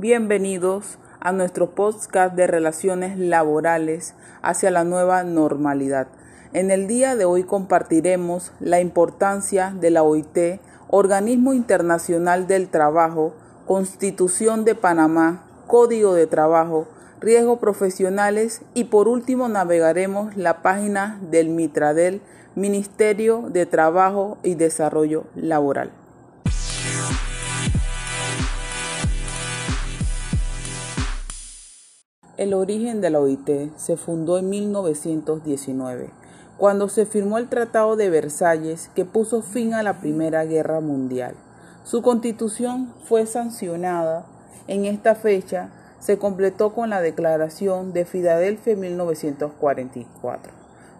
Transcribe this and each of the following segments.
Bienvenidos a nuestro podcast de relaciones laborales hacia la nueva normalidad. En el día de hoy compartiremos la importancia de la OIT, Organismo Internacional del Trabajo, Constitución de Panamá, Código de Trabajo, riesgos profesionales y por último navegaremos la página del Mitradel, Ministerio de Trabajo y Desarrollo Laboral. El origen de la OIT se fundó en 1919, cuando se firmó el Tratado de Versalles que puso fin a la Primera Guerra Mundial. Su constitución fue sancionada en esta fecha se completó con la Declaración de Filadelfia en 1944.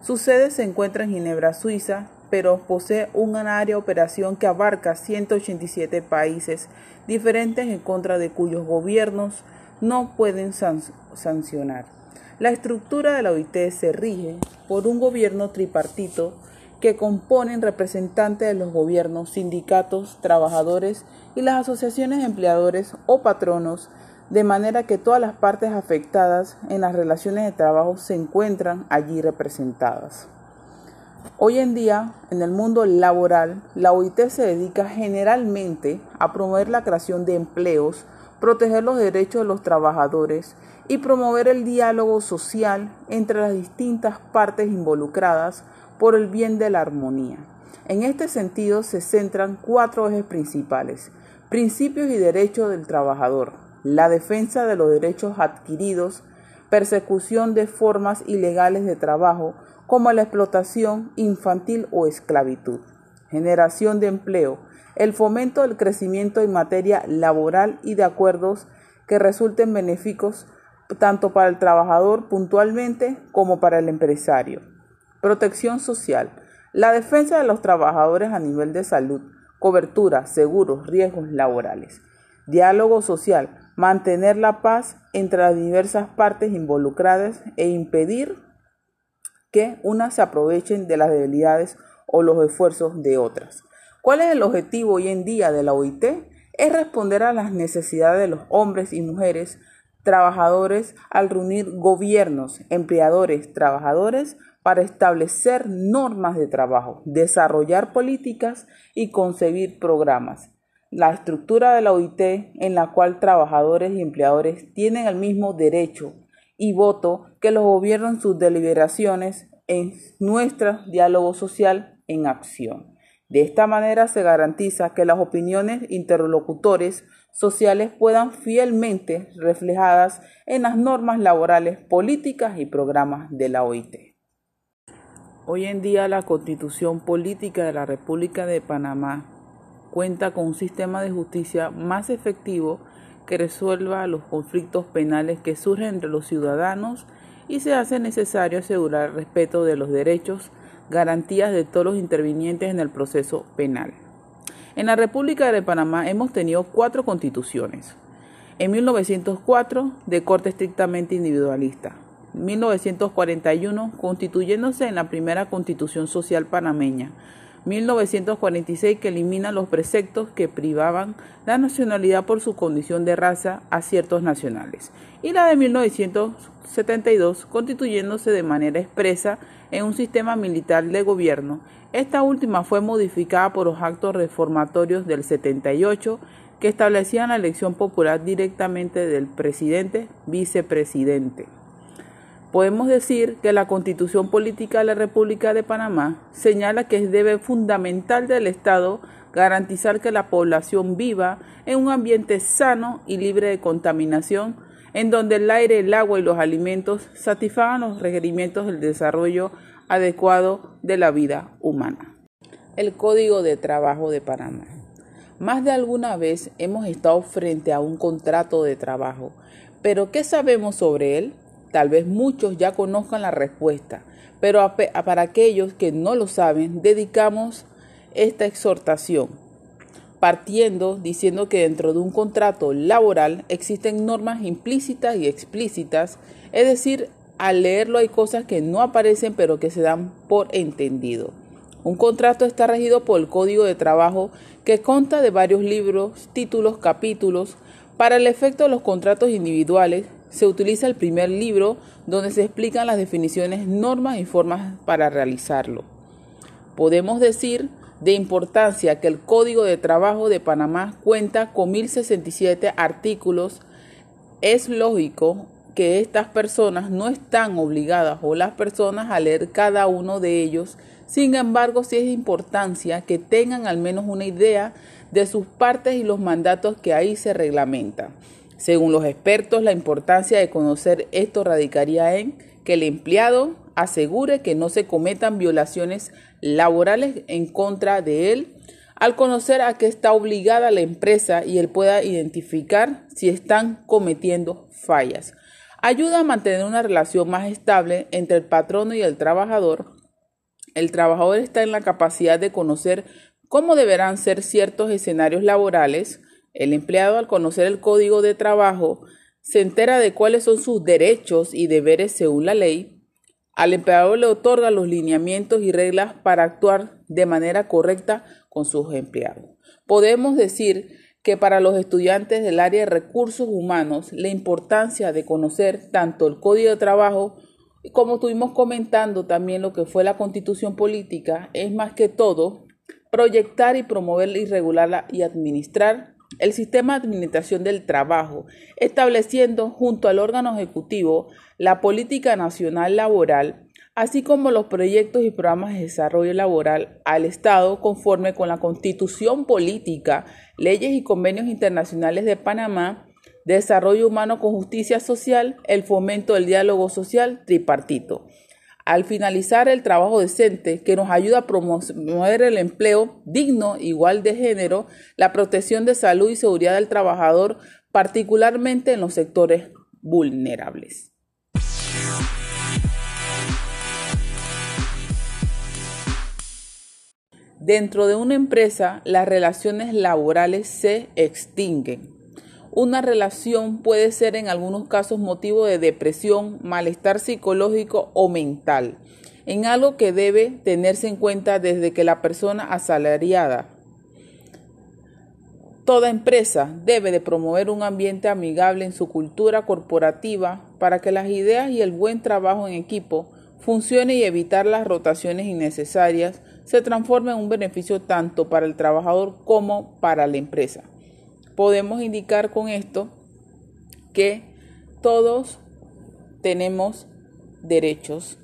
Su sede se encuentra en Ginebra, Suiza, pero posee un área de operación que abarca 187 países diferentes en contra de cuyos gobiernos no pueden sancionar. La estructura de la OIT se rige por un gobierno tripartito que componen representantes de los gobiernos, sindicatos, trabajadores y las asociaciones de empleadores o patronos de manera que todas las partes afectadas en las relaciones de trabajo se encuentran allí representadas. Hoy en día, en el mundo laboral, la OIT se dedica generalmente a promover la creación de empleos, proteger los derechos de los trabajadores y promover el diálogo social entre las distintas partes involucradas por el bien de la armonía. En este sentido se centran cuatro ejes principales, principios y derechos del trabajador, la defensa de los derechos adquiridos, persecución de formas ilegales de trabajo como la explotación infantil o esclavitud, generación de empleo, el fomento del crecimiento en materia laboral y de acuerdos que resulten benéficos tanto para el trabajador puntualmente como para el empresario. Protección social, la defensa de los trabajadores a nivel de salud, cobertura, seguros, riesgos laborales. Diálogo social, mantener la paz entre las diversas partes involucradas e impedir que unas se aprovechen de las debilidades o los esfuerzos de otras. ¿Cuál es el objetivo hoy en día de la OIT? Es responder a las necesidades de los hombres y mujeres trabajadores al reunir gobiernos, empleadores, trabajadores para establecer normas de trabajo, desarrollar políticas y concebir programas la estructura de la OIT en la cual trabajadores y empleadores tienen el mismo derecho y voto que los gobiernos en sus deliberaciones en nuestro diálogo social en acción. De esta manera se garantiza que las opiniones interlocutores sociales puedan fielmente reflejadas en las normas laborales, políticas y programas de la OIT. Hoy en día la Constitución Política de la República de Panamá cuenta con un sistema de justicia más efectivo que resuelva los conflictos penales que surgen entre los ciudadanos y se hace necesario asegurar el respeto de los derechos, garantías de todos los intervinientes en el proceso penal. En la República de Panamá hemos tenido cuatro constituciones. En 1904, de corte estrictamente individualista. 1941, constituyéndose en la primera constitución social panameña, 1946 que elimina los preceptos que privaban la nacionalidad por su condición de raza a ciertos nacionales, y la de 1972 constituyéndose de manera expresa en un sistema militar de gobierno. Esta última fue modificada por los actos reformatorios del 78 que establecían la elección popular directamente del presidente vicepresidente. Podemos decir que la Constitución Política de la República de Panamá señala que es debe fundamental del Estado garantizar que la población viva en un ambiente sano y libre de contaminación, en donde el aire, el agua y los alimentos satisfagan los requerimientos del desarrollo adecuado de la vida humana. El Código de Trabajo de Panamá. Más de alguna vez hemos estado frente a un contrato de trabajo, pero ¿qué sabemos sobre él? Tal vez muchos ya conozcan la respuesta, pero para aquellos que no lo saben, dedicamos esta exhortación, partiendo diciendo que dentro de un contrato laboral existen normas implícitas y explícitas, es decir, al leerlo hay cosas que no aparecen pero que se dan por entendido. Un contrato está regido por el Código de Trabajo que consta de varios libros, títulos, capítulos, Para el efecto de los contratos individuales, se utiliza el primer libro donde se explican las definiciones, normas y formas para realizarlo. Podemos decir de importancia que el Código de Trabajo de Panamá cuenta con 1067 artículos. Es lógico que estas personas no están obligadas o las personas a leer cada uno de ellos. Sin embargo, sí es de importancia que tengan al menos una idea de sus partes y los mandatos que ahí se reglamentan. Según los expertos, la importancia de conocer esto radicaría en que el empleado asegure que no se cometan violaciones laborales en contra de él, al conocer a qué está obligada la empresa y él pueda identificar si están cometiendo fallas. Ayuda a mantener una relación más estable entre el patrono y el trabajador. El trabajador está en la capacidad de conocer cómo deberán ser ciertos escenarios laborales. El empleado, al conocer el código de trabajo, se entera de cuáles son sus derechos y deberes según la ley. Al empleado le otorga los lineamientos y reglas para actuar de manera correcta con sus empleados. Podemos decir que para los estudiantes del área de recursos humanos la importancia de conocer tanto el código de trabajo como estuvimos comentando también lo que fue la constitución política es más que todo proyectar y promover y regular y administrar el sistema de administración del trabajo, estableciendo junto al órgano ejecutivo la política nacional laboral así como los proyectos y programas de desarrollo laboral al Estado conforme con la Constitución Política, leyes y convenios internacionales de Panamá, desarrollo humano con justicia social, el fomento del diálogo social tripartito. Al finalizar el trabajo decente que nos ayuda a promover el empleo digno, igual de género, la protección de salud y seguridad del trabajador, particularmente en los sectores vulnerables. Dentro de una empresa, las relaciones laborales se extinguen. Una relación puede ser en algunos casos motivo de depresión, malestar psicológico o mental, en algo que debe tenerse en cuenta desde que la persona asalariada. Toda empresa debe de promover un ambiente amigable en su cultura corporativa para que las ideas y el buen trabajo en equipo funcione y evitar las rotaciones innecesarias se transforma en un beneficio tanto para el trabajador como para la empresa. Podemos indicar con esto que todos tenemos derechos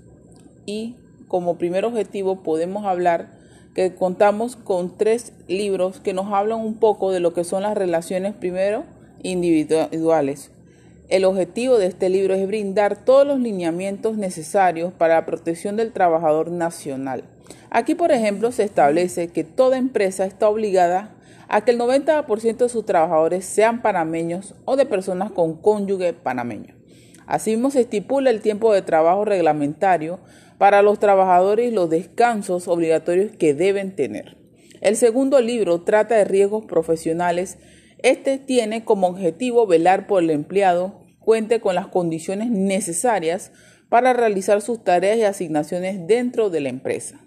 y como primer objetivo podemos hablar que contamos con tres libros que nos hablan un poco de lo que son las relaciones primero individuales. El objetivo de este libro es brindar todos los lineamientos necesarios para la protección del trabajador nacional Aquí, por ejemplo, se establece que toda empresa está obligada a que el 90% de sus trabajadores sean panameños o de personas con cónyuge panameño. Asimismo, se estipula el tiempo de trabajo reglamentario para los trabajadores y los descansos obligatorios que deben tener. El segundo libro trata de riesgos profesionales. Este tiene como objetivo velar por el empleado cuente con las condiciones necesarias para realizar sus tareas y asignaciones dentro de la empresa.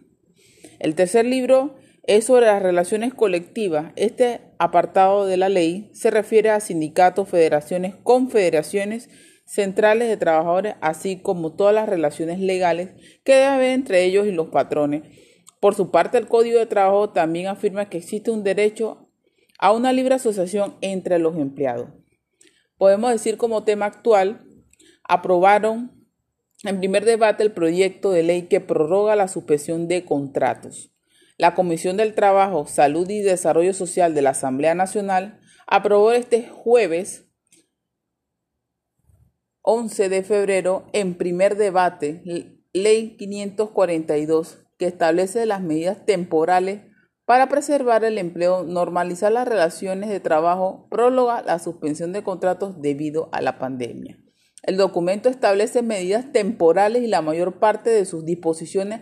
El tercer libro es sobre las relaciones colectivas. Este apartado de la ley se refiere a sindicatos, federaciones, confederaciones, centrales de trabajadores, así como todas las relaciones legales que debe haber entre ellos y los patrones. Por su parte, el Código de Trabajo también afirma que existe un derecho a una libre asociación entre los empleados. Podemos decir como tema actual, aprobaron en primer debate, el proyecto de ley que prorroga la suspensión de contratos. La Comisión del Trabajo, Salud y Desarrollo Social de la Asamblea Nacional aprobó este jueves 11 de febrero en primer debate Ley 542 que establece las medidas temporales para preservar el empleo, normalizar las relaciones de trabajo, próloga la suspensión de contratos debido a la pandemia. El documento establece medidas temporales y la mayor parte de sus disposiciones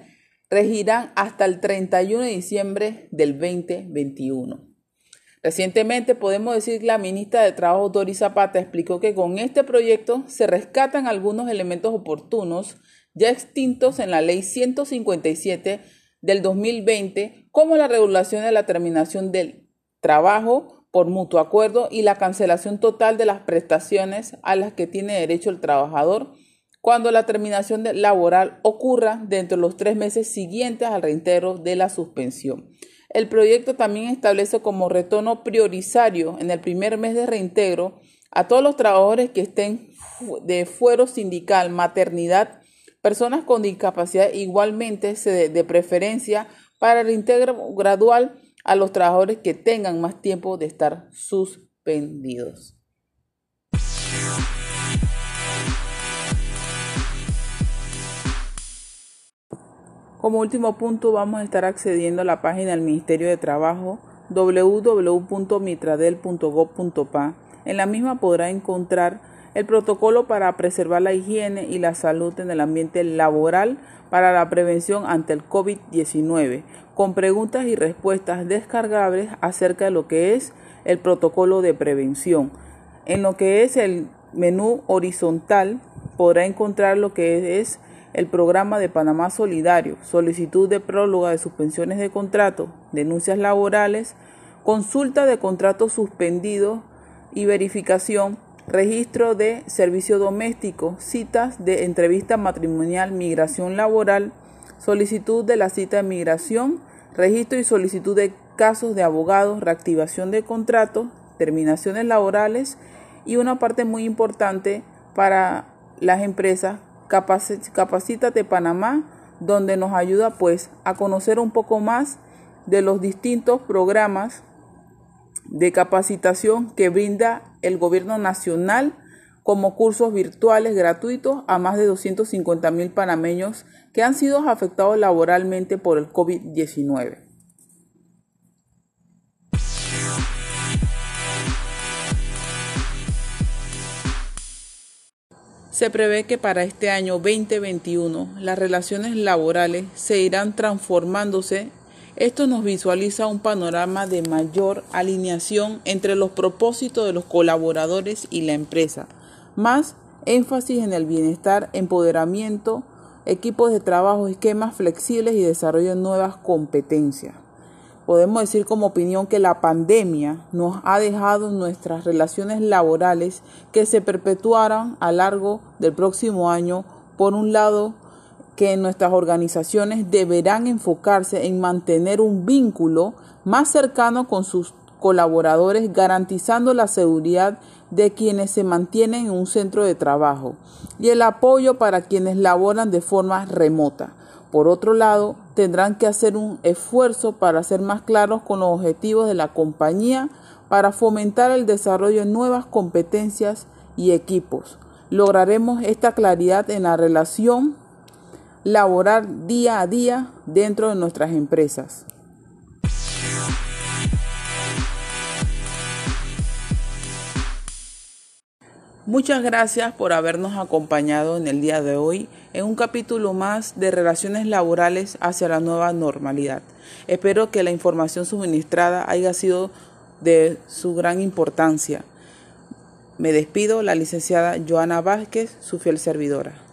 regirán hasta el 31 de diciembre del 2021. Recientemente podemos decir que la ministra de Trabajo Doris Zapata explicó que con este proyecto se rescatan algunos elementos oportunos ya extintos en la ley 157 del 2020 como la regulación de la terminación del trabajo por mutuo acuerdo y la cancelación total de las prestaciones a las que tiene derecho el trabajador cuando la terminación laboral ocurra dentro de los tres meses siguientes al reintegro de la suspensión. El proyecto también establece como retorno prioritario en el primer mes de reintegro a todos los trabajadores que estén de fuero sindical, maternidad, personas con discapacidad igualmente de preferencia para el reintegro gradual a los trabajadores que tengan más tiempo de estar suspendidos. Como último punto vamos a estar accediendo a la página del Ministerio de Trabajo www.mitradel.gov.pa. En la misma podrá encontrar el protocolo para preservar la higiene y la salud en el ambiente laboral para la prevención ante el COVID-19, con preguntas y respuestas descargables acerca de lo que es el protocolo de prevención. En lo que es el menú horizontal podrá encontrar lo que es el programa de Panamá Solidario, solicitud de próloga de suspensiones de contrato, denuncias laborales, consulta de contratos suspendidos y verificación, registro de servicio doméstico, citas de entrevista matrimonial, migración laboral, solicitud de la cita de migración, registro y solicitud de casos de abogados, reactivación de contratos, terminaciones laborales y una parte muy importante para las empresas Capacítate Panamá, donde nos ayuda pues a conocer un poco más de los distintos programas de capacitación que brinda el gobierno nacional como cursos virtuales gratuitos a más de 250 mil panameños que han sido afectados laboralmente por el COVID-19. Se prevé que para este año 2021 las relaciones laborales se irán transformándose. Esto nos visualiza un panorama de mayor alineación entre los propósitos de los colaboradores y la empresa, más énfasis en el bienestar, empoderamiento, equipos de trabajo, esquemas flexibles y desarrollo de nuevas competencias podemos decir como opinión que la pandemia nos ha dejado nuestras relaciones laborales que se perpetuarán a largo del próximo año. Por un lado, que nuestras organizaciones deberán enfocarse en mantener un vínculo más cercano con sus colaboradores, garantizando la seguridad de quienes se mantienen en un centro de trabajo y el apoyo para quienes laboran de forma remota. Por otro lado, tendrán que hacer un esfuerzo para ser más claros con los objetivos de la compañía para fomentar el desarrollo de nuevas competencias y equipos. Lograremos esta claridad en la relación laboral día a día dentro de nuestras empresas. Muchas gracias por habernos acompañado en el día de hoy en un capítulo más de relaciones laborales hacia la nueva normalidad. Espero que la información suministrada haya sido de su gran importancia. Me despido, la licenciada Joana Vázquez, su fiel servidora.